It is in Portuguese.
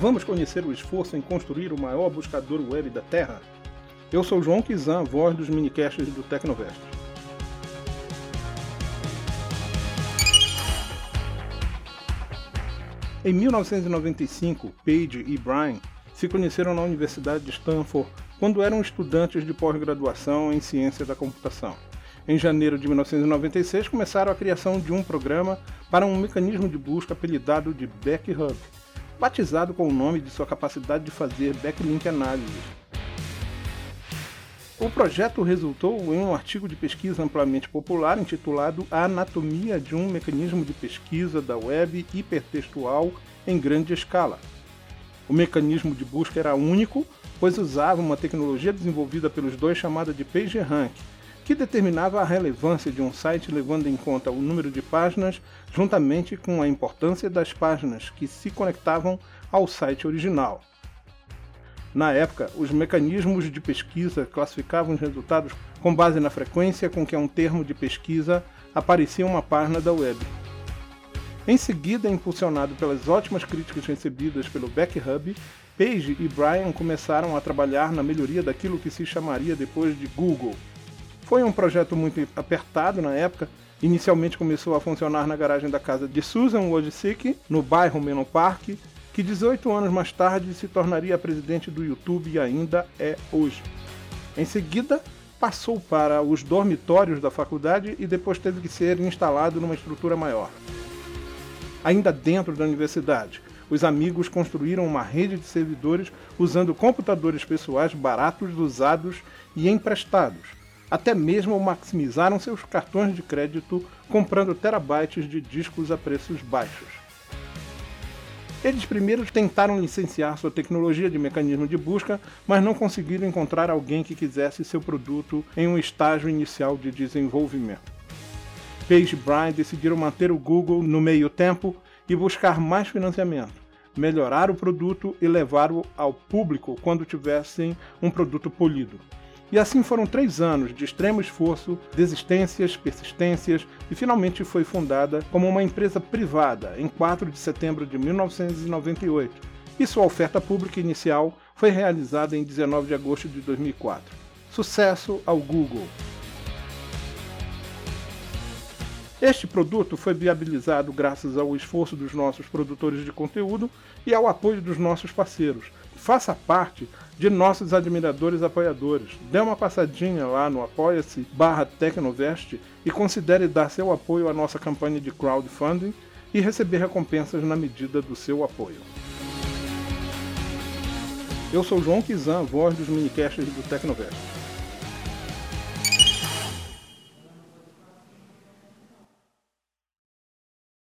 Vamos conhecer o esforço em construir o maior buscador web da Terra? Eu sou João Kizan, voz dos minicasts do Tecnovest. Em 1995, Page e Brian se conheceram na Universidade de Stanford quando eram estudantes de pós-graduação em ciência da computação. Em janeiro de 1996, começaram a criação de um programa para um mecanismo de busca apelidado de BackHub, batizado com o nome de sua capacidade de fazer backlink análise. O projeto resultou em um artigo de pesquisa amplamente popular intitulado A Anatomia de um Mecanismo de Pesquisa da Web Hipertextual em Grande Escala. O mecanismo de busca era único, pois usava uma tecnologia desenvolvida pelos dois chamada de PageRank, que determinava a relevância de um site levando em conta o número de páginas juntamente com a importância das páginas que se conectavam ao site original. Na época, os mecanismos de pesquisa classificavam os resultados com base na frequência com que um termo de pesquisa aparecia em uma página da web. Em seguida, impulsionado pelas ótimas críticas recebidas pelo BackHub, Page e Brian começaram a trabalhar na melhoria daquilo que se chamaria depois de Google. Foi um projeto muito apertado na época. Inicialmente começou a funcionar na garagem da casa de Susan Wojcicki, no bairro Menlo Park, que 18 anos mais tarde se tornaria presidente do YouTube e ainda é hoje. Em seguida, passou para os dormitórios da faculdade e depois teve que ser instalado numa estrutura maior. Ainda dentro da universidade, os amigos construíram uma rede de servidores usando computadores pessoais baratos, usados e emprestados até mesmo maximizaram seus cartões de crédito comprando terabytes de discos a preços baixos. Eles primeiro tentaram licenciar sua tecnologia de mecanismo de busca, mas não conseguiram encontrar alguém que quisesse seu produto em um estágio inicial de desenvolvimento. Page e Brian decidiram manter o Google no meio tempo e buscar mais financiamento, melhorar o produto e levá-lo ao público quando tivessem um produto polido. E assim foram três anos de extremo esforço, desistências, persistências e finalmente foi fundada como uma empresa privada em 4 de setembro de 1998. E sua oferta pública inicial foi realizada em 19 de agosto de 2004. Sucesso ao Google! Este produto foi viabilizado graças ao esforço dos nossos produtores de conteúdo e ao apoio dos nossos parceiros, faça parte de nossos admiradores apoiadores. Dê uma passadinha lá no apoia-se barra Tecnovest e considere dar seu apoio à nossa campanha de crowdfunding e receber recompensas na medida do seu apoio. Eu sou João Kizan, voz dos minicasts do Tecnovest.